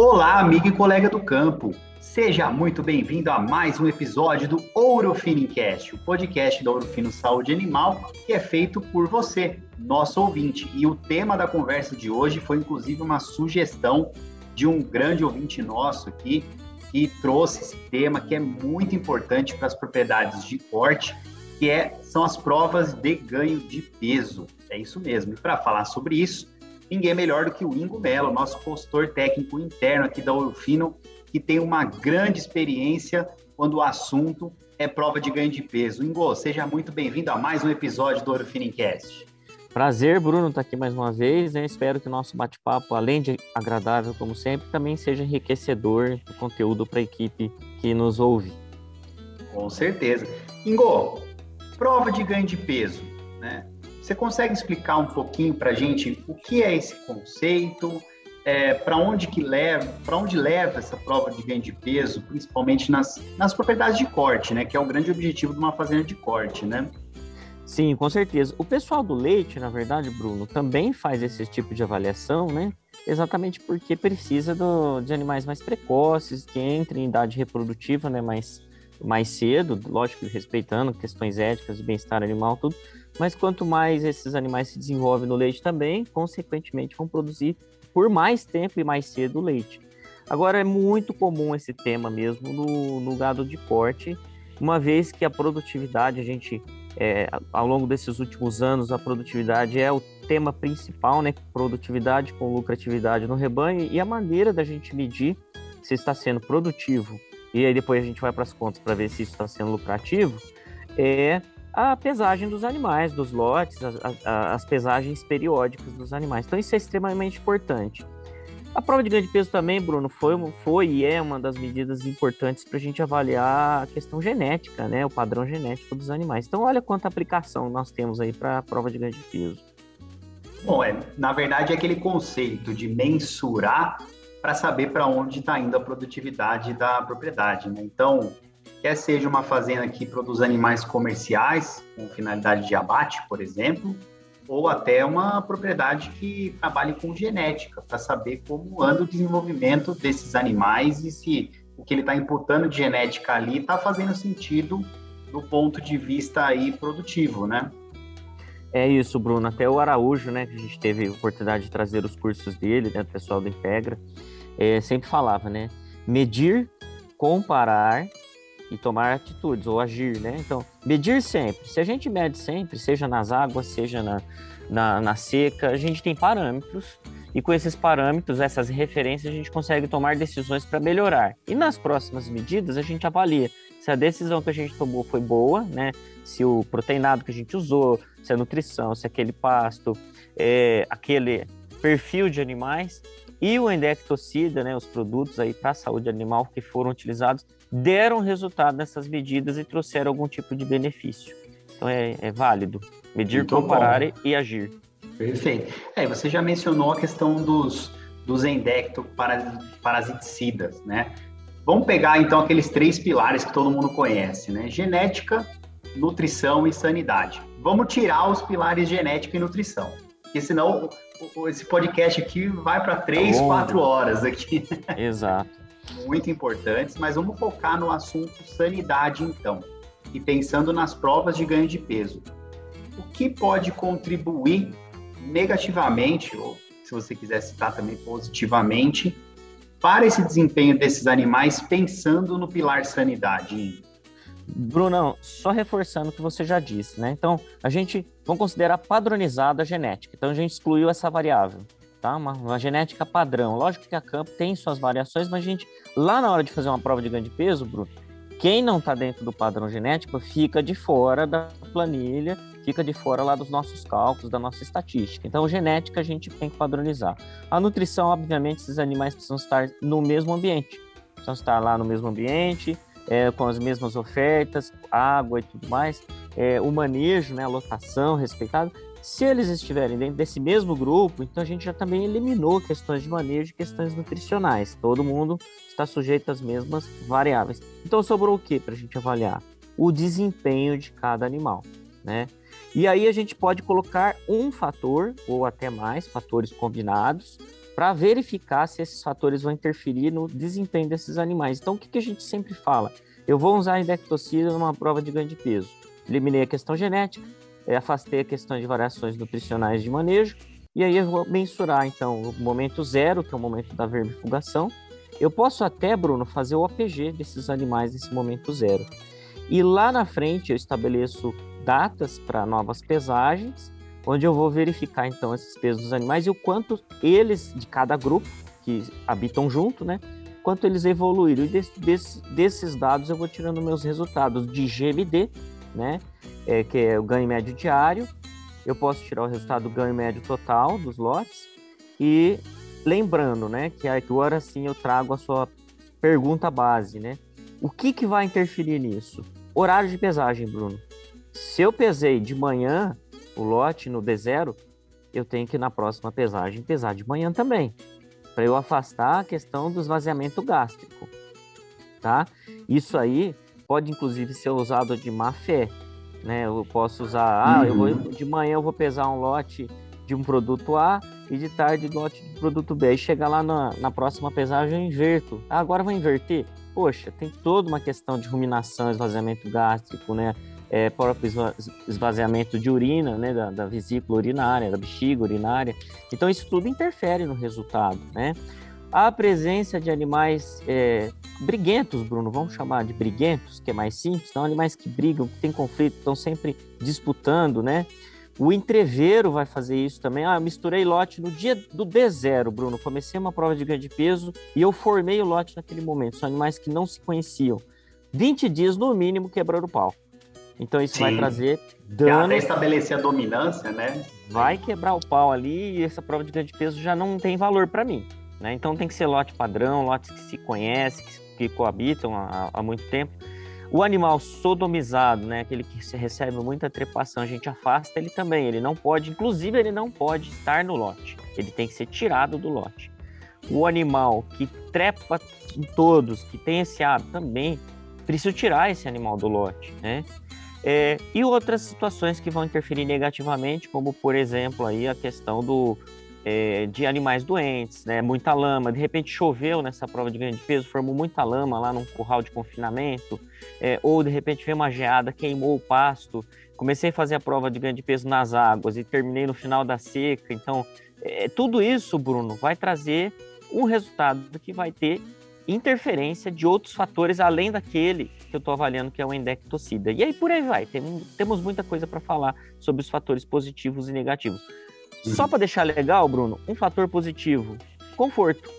Olá, amigo e colega do campo. Seja muito bem-vindo a mais um episódio do Ouro Finicast, o podcast da Ouro Fino Saúde Animal, que é feito por você, nosso ouvinte. E o tema da conversa de hoje foi inclusive uma sugestão de um grande ouvinte nosso aqui, que trouxe esse tema que é muito importante para as propriedades de corte, que é, são as provas de ganho de peso. É isso mesmo. E para falar sobre isso, ninguém melhor do que o Ingo Melo, nosso consultor técnico interno aqui da Orofino, que tem uma grande experiência quando o assunto é prova de ganho de peso. Ingo, seja muito bem-vindo a mais um episódio do Orofinincast. Prazer, Bruno, estar tá aqui mais uma vez. Eu espero que o nosso bate-papo, além de agradável, como sempre, também seja enriquecedor do conteúdo para a equipe que nos ouve. Com certeza. Ingo, prova de ganho de peso, né? Você consegue explicar um pouquinho para a gente o que é esse conceito, é, para onde que leva, para onde leva essa prova de ganho de peso, principalmente nas, nas propriedades de corte, né? Que é o grande objetivo de uma fazenda de corte, né? Sim, com certeza. O pessoal do leite, na verdade, Bruno, também faz esse tipo de avaliação, né? Exatamente porque precisa do, de animais mais precoces, que entrem em idade reprodutiva, né? Mais, mais cedo, lógico, respeitando questões éticas de bem-estar animal, tudo. Mas quanto mais esses animais se desenvolvem no leite também, consequentemente vão produzir por mais tempo e mais cedo leite. Agora é muito comum esse tema mesmo no, no gado de corte, uma vez que a produtividade, a gente, é, ao longo desses últimos anos, a produtividade é o tema principal, né? Produtividade com lucratividade no rebanho e a maneira da gente medir se está sendo produtivo e aí depois a gente vai para as contas para ver se isso está sendo lucrativo, é a pesagem dos animais, dos lotes, as, as, pesagens periódicas dos animais. Então isso é extremamente importante. A prova de ganho de peso também, Bruno, foi, foi e é uma das medidas importantes para a gente avaliar a questão genética, né, o padrão genético dos animais. Então olha quanta aplicação nós temos aí para a prova de ganho de peso. Bom, é, na verdade é aquele conceito de mensurar para saber para onde está indo a produtividade da propriedade, né? Então, quer seja uma fazenda que produz animais comerciais com finalidade de abate, por exemplo, ou até uma propriedade que trabalhe com genética para saber como anda o desenvolvimento desses animais e se o que ele está imputando de genética ali está fazendo sentido do ponto de vista aí produtivo, né? É isso, Bruno. Até o Araújo, né, que a gente teve a oportunidade de trazer os cursos dele, né, o pessoal do Integra, é, sempre falava, né, medir, comparar e tomar atitudes ou agir, né? Então, medir sempre. Se a gente mede sempre, seja nas águas, seja na, na, na, seca, a gente tem parâmetros e com esses parâmetros, essas referências, a gente consegue tomar decisões para melhorar. E nas próximas medidas, a gente avalia se a decisão que a gente tomou foi boa, né? Se o proteinado que a gente usou, se a nutrição, se aquele pasto, é, aquele perfil de animais e o endectocida, né, os produtos aí para a saúde animal que foram utilizados, deram resultado nessas medidas e trouxeram algum tipo de benefício. Então é, é válido medir, Muito comparar bom. e agir. Perfeito. É, você já mencionou a questão dos, dos endectoparasiticidas, né? Vamos pegar então aqueles três pilares que todo mundo conhece, né? Genética, nutrição e sanidade. Vamos tirar os pilares genética e nutrição, porque senão esse podcast aqui vai para três, quatro horas aqui. Exato muito importantes, mas vamos focar no assunto sanidade então. E pensando nas provas de ganho de peso. O que pode contribuir negativamente, ou se você quiser citar também positivamente, para esse desempenho desses animais, pensando no pilar sanidade? Brunão, só reforçando o que você já disse, né? Então, a gente vamos considerar padronizada a genética. Então, a gente excluiu essa variável tá? Uma, uma, genética padrão. Lógico que a campo tem suas variações, mas a gente, lá na hora de fazer uma prova de ganho de peso, Bruno, quem não está dentro do padrão genético fica de fora da planilha, fica de fora lá dos nossos cálculos, da nossa estatística. Então, genética a gente tem que padronizar. A nutrição, obviamente, esses animais precisam estar no mesmo ambiente. Precisam estar lá no mesmo ambiente, é, com as mesmas ofertas, água e tudo mais. É, o manejo, né, a lotação respeitada. Se eles estiverem dentro desse mesmo grupo, então a gente já também eliminou questões de manejo e questões nutricionais. Todo mundo está sujeito às mesmas variáveis. Então sobrou o que para a gente avaliar? O desempenho de cada animal, né? E aí a gente pode colocar um fator ou até mais fatores combinados para verificar se esses fatores vão interferir no desempenho desses animais. Então, o que, que a gente sempre fala? Eu vou usar indectocida numa prova de ganho de peso. Eliminei a questão genética, é, afastei a questão de variações nutricionais de manejo, e aí eu vou mensurar, então, o momento zero, que é o momento da vermifugação. Eu posso até, Bruno, fazer o APG desses animais nesse momento zero. E lá na frente eu estabeleço datas para novas pesagens, onde eu vou verificar então esses pesos dos animais e o quanto eles, de cada grupo que habitam junto, né? Quanto eles evoluíram. E desse, desse, desses dados eu vou tirando meus resultados de GMD, né? É, que é o ganho médio diário. Eu posso tirar o resultado do ganho médio total dos lotes. E lembrando, né, que agora sim eu trago a sua pergunta base, né? O que, que vai interferir nisso? Horário de pesagem, Bruno. Se eu pesei de manhã o lote no D0, eu tenho que na próxima pesagem pesar de manhã também, para eu afastar a questão do esvaziamento gástrico, tá? Isso aí pode inclusive ser usado de má fé, né? Eu posso usar, ah, eu vou, uhum. de manhã eu vou pesar um lote de um produto A e de tarde lote de produto B. Aí chega lá na, na próxima pesagem eu inverto. Ah, agora eu vou inverter? Poxa, tem toda uma questão de ruminação, esvaziamento gástrico, né? É, próprio esvaziamento de urina, né, da, da, vesícula urinária, da bexiga urinária. Então, isso tudo interfere no resultado, né? A presença de animais é, briguentos, Bruno, vamos chamar de briguentos, que é mais simples, são animais que brigam, que têm conflito, estão sempre disputando, né? O entreveiro vai fazer isso também. Ah, misturei lote no dia do D0, Bruno. Comecei uma prova de ganho de peso e eu formei o lote naquele momento. São animais que não se conheciam. 20 dias no mínimo quebrando o pau. Então isso Sim. vai trazer dano. Até estabelecer a dominância, né? Vai quebrar o pau ali e essa prova de grande peso já não tem valor para mim. Né? Então tem que ser lote padrão, lotes que se conhecem, que, coabitam há, há, muito tempo. O animal sodomizado, né, aquele que recebe muita trepação, a gente afasta ele também. Ele não pode, inclusive, ele não pode estar no lote. Ele tem que ser tirado do lote. O animal que trepa em todos, que tem esse hábito, também preciso tirar esse animal do lote, né? É, e outras situações que vão interferir negativamente, como por exemplo aí a questão do, é, de animais doentes, né? Muita lama, de repente choveu nessa prova de ganho de peso, formou muita lama lá num curral de confinamento, é, ou de repente veio uma geada, queimou o pasto. Comecei a fazer a prova de ganho de peso nas águas e terminei no final da seca. Então, é, tudo isso, Bruno, vai trazer um resultado que vai ter interferência de outros fatores além daquele que eu estou avaliando que é o endectocida. E aí por aí vai, tem, temos muita coisa para falar sobre os fatores positivos e negativos. Uhum. Só para deixar legal, Bruno, um fator positivo, conforto.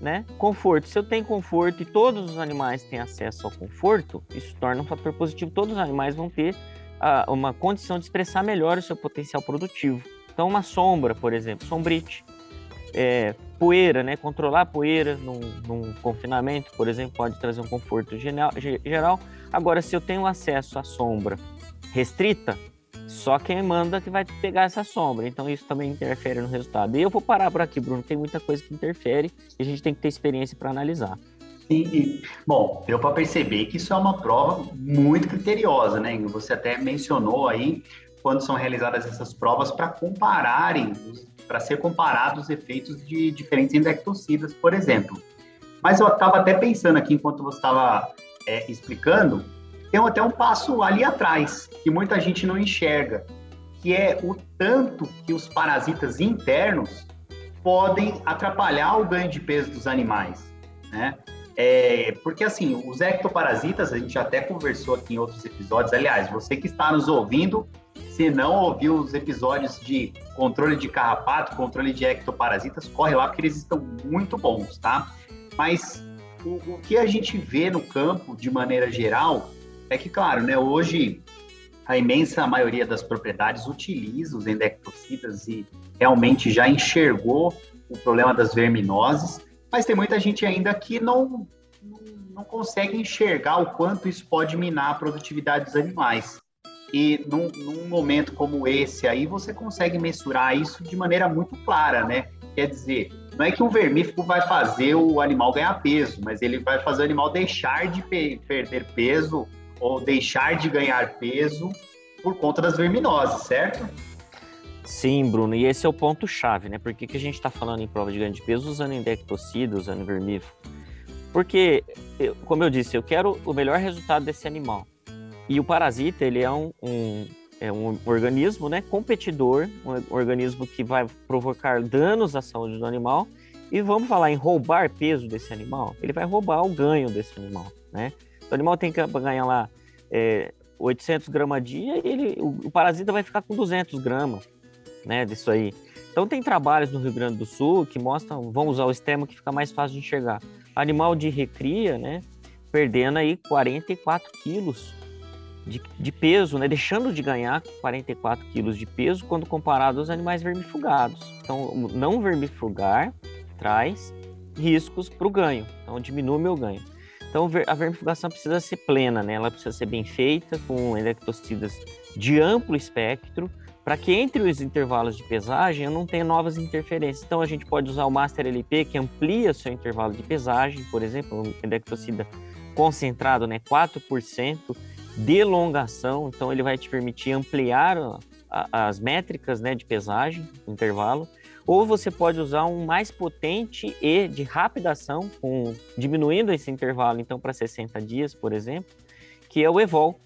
Né? Conforto. Se eu tenho conforto e todos os animais têm acesso ao conforto, isso torna um fator positivo. Todos os animais vão ter uh, uma condição de expressar melhor o seu potencial produtivo. Então, uma sombra, por exemplo, sombrite, é, poeira, né? Controlar a poeira num, num, confinamento, por exemplo, pode trazer um conforto geral. Agora, se eu tenho acesso à sombra restrita, só quem manda que vai pegar essa sombra. Então, isso também interfere no resultado. E eu vou parar por aqui, Bruno. Tem muita coisa que interfere e a gente tem que ter experiência para analisar. Sim, e, bom, deu para perceber que isso é uma prova muito criteriosa, né? Você até mencionou aí quando são realizadas essas provas para compararem os para ser comparado os efeitos de diferentes endectocidas, por exemplo. Mas eu estava até pensando aqui, enquanto você estava é, explicando, tem até um passo ali atrás, que muita gente não enxerga, que é o tanto que os parasitas internos podem atrapalhar o ganho de peso dos animais, né? É, porque assim, os ectoparasitas, a gente até conversou aqui em outros episódios, aliás, você que está nos ouvindo, se não ouviu os episódios de controle de carrapato, controle de ectoparasitas, corre lá porque eles estão muito bons, tá? Mas o, o que a gente vê no campo, de maneira geral, é que, claro, né, hoje a imensa maioria das propriedades utiliza os endectocidas e realmente já enxergou o problema das verminoses, mas tem muita gente ainda que não, não consegue enxergar o quanto isso pode minar a produtividade dos animais. E num, num, momento como esse aí, você consegue mensurar isso de maneira muito clara, né? Quer dizer, não é que um vermífugo vai fazer o animal ganhar peso, mas ele vai fazer o animal deixar de pe perder peso ou deixar de ganhar peso por conta das verminoses, certo? Sim, Bruno, e esse é o ponto-chave, né? Por que, que a gente está falando em prova de ganho de peso usando indectocida, usando vermífugo? Porque, como eu disse, eu quero o melhor resultado desse animal. E o parasita, ele é um, um é um organismo né, competidor, um organismo que vai provocar danos à saúde do animal. E vamos falar em roubar peso desse animal, ele vai roubar o ganho desse animal. Né? O animal tem que ganhar lá é, 800 gramas a dia e ele, o, o, parasita vai ficar com 200 gramas né, disso aí. Então tem trabalhos no Rio Grande do Sul que mostram, vão usar o extremo que fica mais fácil de enxergar. Animal de recria, né, perdendo aí 44 quilos de, de, peso, né, deixando de ganhar 44 quilos de peso quando comparado aos animais vermifugados. Então, não vermifugar traz riscos para o ganho, então diminui o meu ganho. Então, a vermifugação precisa ser plena, né? ela precisa ser bem feita, com electrocidas de amplo espectro, para que entre os intervalos de pesagem eu não tenha novas interferências. Então, a gente pode usar o Master LP, que amplia seu intervalo de pesagem, por exemplo, um electrocida concentrado, né, 4%, de elongação, então ele vai te permitir ampliar a, as métricas né, de pesagem, intervalo, ou você pode usar um mais potente e de rápida ação, com, diminuindo esse intervalo então para 60 dias, por exemplo, que é o Evol,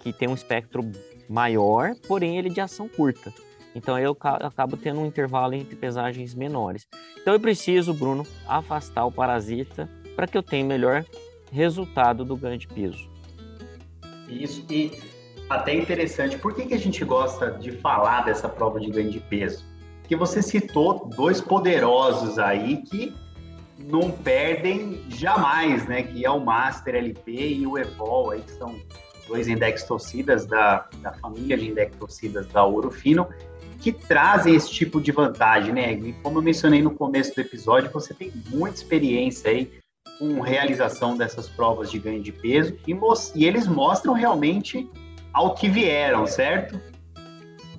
que tem um espectro maior, porém ele de ação curta. Então eu acabo tendo um intervalo entre pesagens menores. Então eu preciso, Bruno, afastar o parasita para que eu tenha melhor resultado do ganho de peso. Isso, e até interessante, por que, que a gente gosta de falar dessa prova de ganho de peso? Porque você citou dois poderosos aí que não perdem jamais, né? Que é o Master LP e o Evol, aí, que são dois index torcidas da, da família de index torcidas da Ouro Fino, que trazem esse tipo de vantagem, né? E como eu mencionei no começo do episódio, você tem muita experiência aí com realização dessas provas de ganho de peso e, e eles mostram realmente ao que vieram, certo?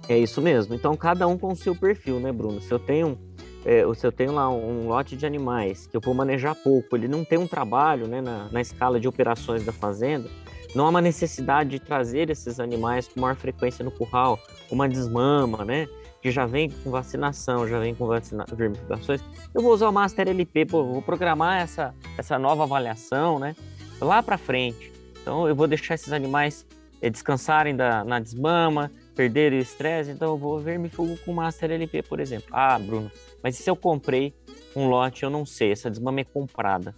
É isso mesmo. Então, cada um com o seu perfil, né, Bruno? Se eu tenho, é, se eu tenho lá um lote de animais que eu vou manejar pouco, ele não tem um trabalho né, na, na escala de operações da fazenda, não há uma necessidade de trazer esses animais com maior frequência no curral, uma desmama, né? Que já vem com vacinação, já vem com vacina, vermificações, eu vou usar o Master LP, pô, vou programar essa, essa nova avaliação, né? Lá para frente. Então eu vou deixar esses animais é, descansarem da, na desmama, perderem o estresse, então eu vou vermifugo com Master LP, por exemplo. Ah, Bruno, mas e se eu comprei um lote, eu não sei, essa desmama é comprada,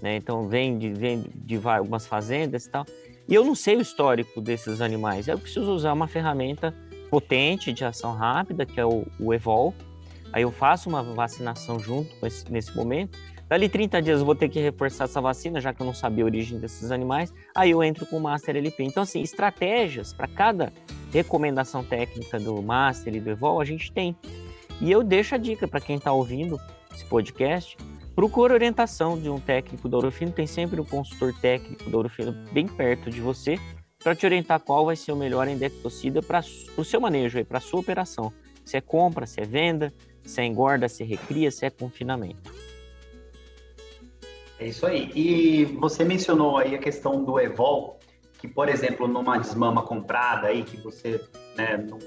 né? Então vem de, vem de algumas fazendas e tal, e eu não sei o histórico desses animais, eu preciso usar uma ferramenta potente de ação rápida, que é o, o Evol. Aí eu faço uma vacinação junto esse, nesse momento. Dali 30 dias eu vou ter que reforçar essa vacina, já que eu não sabia a origem desses animais. Aí eu entro com o Master LP. Então, assim, estratégias para cada recomendação técnica do Master e do Evol a gente tem. E eu deixo a dica para quem está ouvindo esse podcast, procure orientação de um técnico da Orofino. Tem sempre um consultor técnico da Orofino bem perto de você para te orientar qual vai ser o melhor endectocida para o seu manejo, para a sua operação. Se é compra, se é venda, se é engorda, se é recria, se é confinamento. É isso aí. E você mencionou aí a questão do Evol, que, por exemplo, numa desmama comprada aí, que você né, não,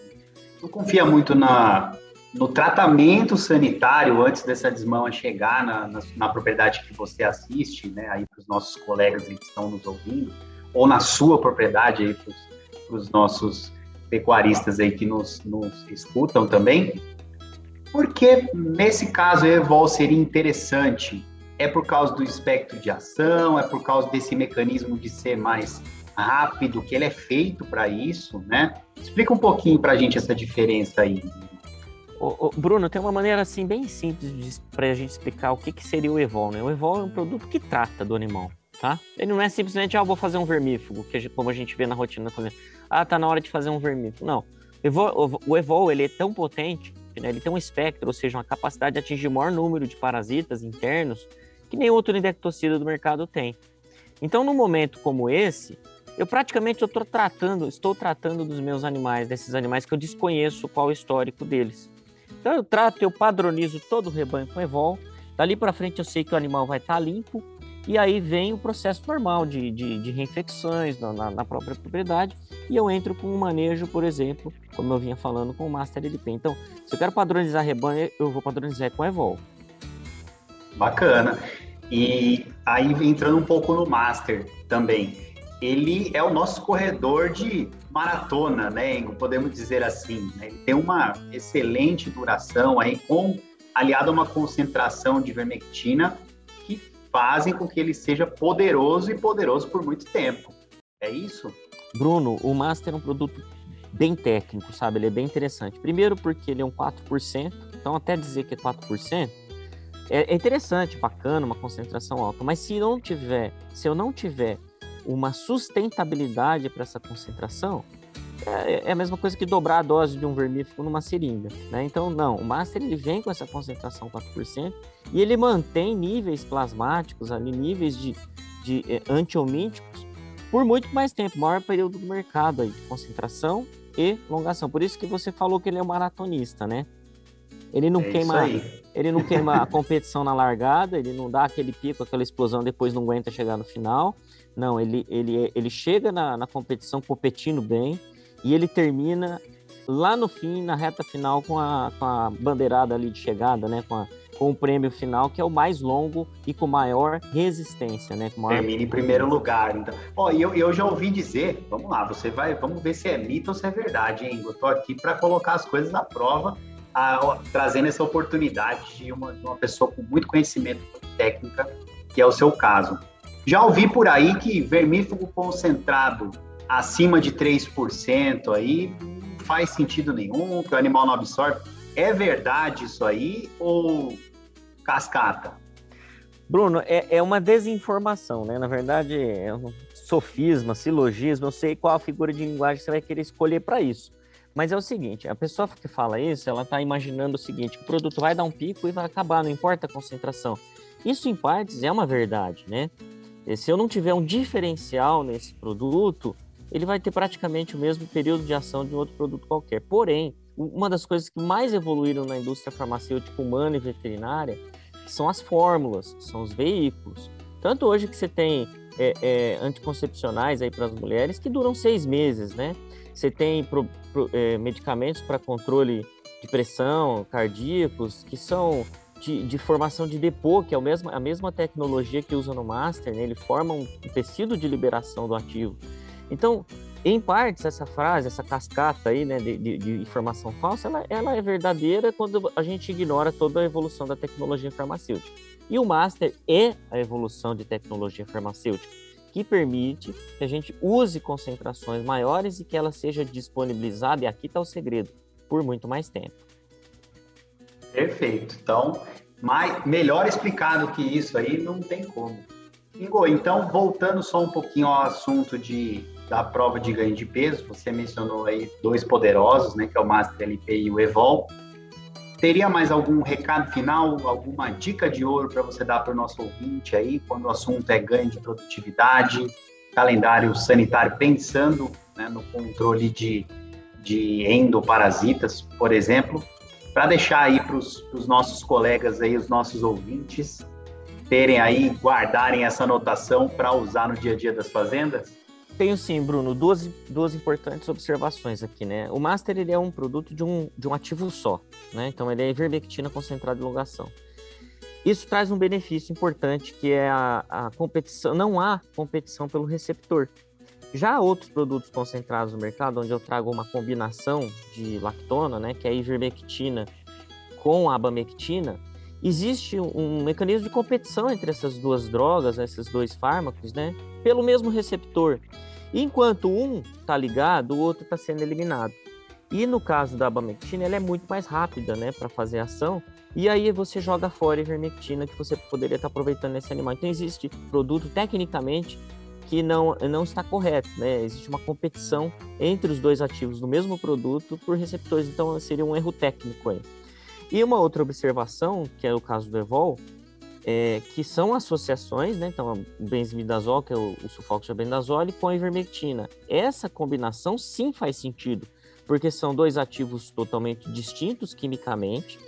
não, confia muito na, no tratamento sanitário antes dessa desmama chegar na, na, na propriedade que você assiste, né, aí para os nossos colegas que estão nos ouvindo, ou na sua propriedade aí para os nossos pecuaristas aí que nos, nos escutam também. Porque nesse caso a Evol seria interessante? É por causa do espectro de ação, é por causa desse mecanismo de ser mais rápido, que ele é feito para isso, né? Explica um pouquinho para a gente essa diferença aí. Ô, ô, Bruno, tem uma maneira assim bem simples para a gente explicar o que, que seria o Evol. Né? O Evol é um produto que trata do animal tá? Ele não é simplesmente, ah, vou fazer um vermífugo, que como a gente vê na rotina da Ah, tá na hora de fazer um vermífugo. Não. O Evol, ele é tão potente, né? ele tem um espectro, ou seja, uma capacidade de atingir o maior número de parasitas internos que nenhum outro indectocida do mercado tem. Então, num momento como esse, eu praticamente eu tratando, estou tratando dos meus animais, desses animais que eu desconheço qual é o histórico deles. Então eu trato, eu padronizo todo o rebanho com Evol. Dali para frente eu sei que o animal vai estar tá limpo, E aí vem o processo normal de, de, de reinfecções na, na, própria propriedade. E eu entro com um manejo, por exemplo, como eu vinha falando, com o Master LP. Então, se eu quero padronizar rebanho, eu vou padronizar com Evol. Bacana. E aí, entrando um pouco no Master também, ele é o nosso corredor de maratona, né, podemos dizer assim. Né? Ele tem uma excelente duração aí, com, aliado a uma concentração de vermectina fazem com que ele seja poderoso e poderoso por muito tempo. É isso? Bruno, o Master é um produto bem técnico, sabe? Ele é bem interessante. Primeiro porque ele é um 4%, então até dizer que é 4%, é, é interessante, bacana, uma concentração alta, mas se não tiver, se eu não tiver uma sustentabilidade para essa concentração, é, é, a mesma coisa que dobrar a dose de um vermífugo numa seringa, né? Então, não, o Master ele vem com essa concentração 4% e ele mantém níveis plasmáticos ali, níveis de, de é, antiomíticos por muito mais tempo, maior período do mercado aí, de concentração e longação. Por isso que você falou que ele é um maratonista, né? Ele não é queima, ele não queima a competição na largada, ele não dá aquele pico, aquela explosão, depois não aguenta chegar no final. Não, ele, ele, ele chega na, na competição competindo bem e ele termina lá no fim, na reta final, com a, com a bandeirada ali de chegada, né? Com, a, com o prêmio final, que é o mais longo e com maior resistência, né? Maior... Termina em primeiro lugar. Então, ó, eu, eu já ouvi dizer, vamos lá, você vai, vamos ver se é mito ou se é verdade, hein? Eu tô aqui para colocar as coisas à prova a, trazendo essa oportunidade de uma, de uma pessoa com muito conhecimento técnica, que é o seu caso. Já ouvi por aí que vermífugo concentrado acima de 3% aí não faz sentido nenhum, que o animal não absorve. É verdade isso aí ou cascata? Bruno, é, é uma desinformação, né? Na verdade, é um sofisma, silogismo, eu sei qual a figura de linguagem você vai querer escolher para isso. Mas é o seguinte, a pessoa que fala isso, ela está imaginando o seguinte, o produto vai dar um pico e vai acabar, não importa a concentração. Isso, em partes, é uma verdade, né? E se eu não tiver um diferencial nesse produto, ele vai ter praticamente o mesmo período de ação de um outro produto qualquer. Porém, uma das coisas que mais evoluíram na indústria farmacêutica humana e veterinária são as fórmulas, são os veículos. Tanto hoje que você tem é, é, anticoncepcionais aí para as mulheres que duram seis meses, né? Você tem pro, pro, é, medicamentos para controle de pressão, cardíacos, que são de, de, formação de depô, que é o mesmo, a mesma tecnologia que usa no Master, né? ele forma um tecido de liberação do ativo. Então, em partes, essa frase, essa cascata aí, né, de, de, de, informação falsa, ela, ela é verdadeira quando a gente ignora toda a evolução da tecnologia farmacêutica. E o Master é a evolução de tecnologia farmacêutica que permite que a gente use concentrações maiores e que ela seja disponibilizada, e aqui está o segredo, por muito mais tempo. Perfeito. Então, mais, melhor explicado que isso aí não tem como. Ingo, então, voltando só um pouquinho ao assunto de, da prova de ganho de peso, você mencionou aí dois poderosos, né, que é o Master LP e o Evol. Teria mais algum recado final, alguma dica de ouro para você dar para o nosso ouvinte aí, quando o assunto é ganho de produtividade, calendário sanitário, pensando né, no controle de, de endoparasitas, por exemplo, para deixar aí para os nossos colegas aí, os nossos ouvintes, terem aí, guardarem essa anotação para usar no dia a dia das fazendas? Tenho sim, Bruno, duas, duas importantes observações aqui, né? O Master ele é um produto de um, de um ativo só, né? Então ele é ivermectina concentrada em logação. Isso traz um benefício importante que é a, a competição, não há competição pelo receptor. Já outros produtos concentrados no mercado, onde eu trago uma combinação de lactona, né, que é a ivermectina com a abamectina, existe um mecanismo de competição entre essas duas drogas, esses dois fármacos, né, pelo mesmo receptor. Enquanto um está ligado, o outro está sendo eliminado. E no caso da abamectina, ela é muito mais rápida, né, para fazer ação. E aí você joga fora a ivermectina que você poderia estar tá aproveitando nesse animal. Então existe produto tecnicamente que não, não está correto, né? Existe uma competição entre os dois ativos do mesmo produto por receptores, então seria um erro técnico aí. E uma outra observação, que é o caso do Evol, é, que são associações, né? Então, benzimidazol, que é o, o sulfoxabendazole, com a ivermectina. Essa combinação sim faz sentido, porque são dois ativos totalmente distintos quimicamente,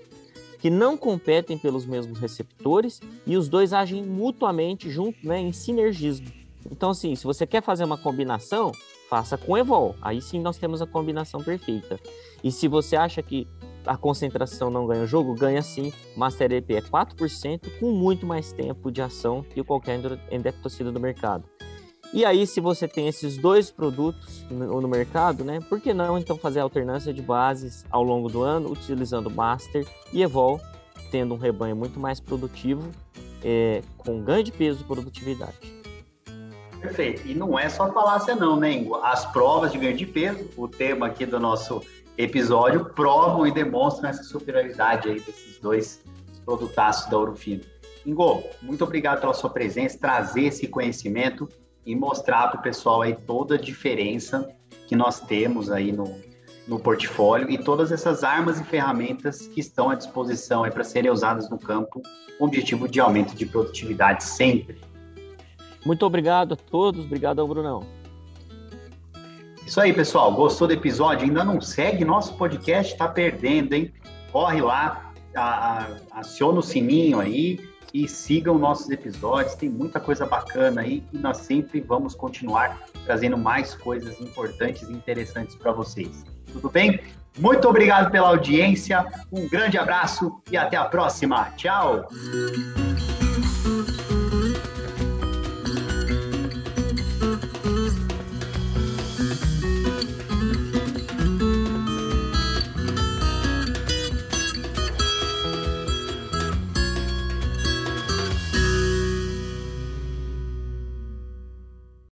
que não competem pelos mesmos receptores e os dois agem mutuamente junto, né, em sinergismo. Então, assim, se você quer fazer uma combinação, faça com Evol. Aí sim nós temos a combinação perfeita. E se você acha que a concentração não ganha o jogo, ganha sim. Master EP é 4% com muito mais tempo de ação que qualquer endectocida do mercado. E aí, se você tem esses dois produtos no, no, mercado, né? Por que não então fazer alternância de bases ao longo do ano, utilizando Master e Evol, tendo um rebanho muito mais produtivo, é, com ganho de peso produtividade. Perfeito. E não é só falácia não, né, Ingo? As provas de ganho de peso, o tema aqui do nosso episódio, provam e demonstram essa superioridade aí desses dois produtaços da Ourofino. Ingo, muito obrigado pela sua presença, trazer esse conhecimento e mostrar para o pessoal aí toda a diferença que nós temos aí no, no portfólio e todas essas armas e ferramentas que estão à disposição para serem usadas no campo com o objetivo de aumento de produtividade sempre. Muito obrigado a todos, obrigado ao Brunão. Isso aí, pessoal. Gostou do episódio? Ainda não segue nosso podcast? Está perdendo, hein? Corre lá, a, a, aciona o sininho aí e sigam nossos episódios. Tem muita coisa bacana aí e nós sempre vamos continuar trazendo mais coisas importantes e interessantes para vocês. Tudo bem? Muito obrigado pela audiência, um grande abraço e até a próxima. Tchau!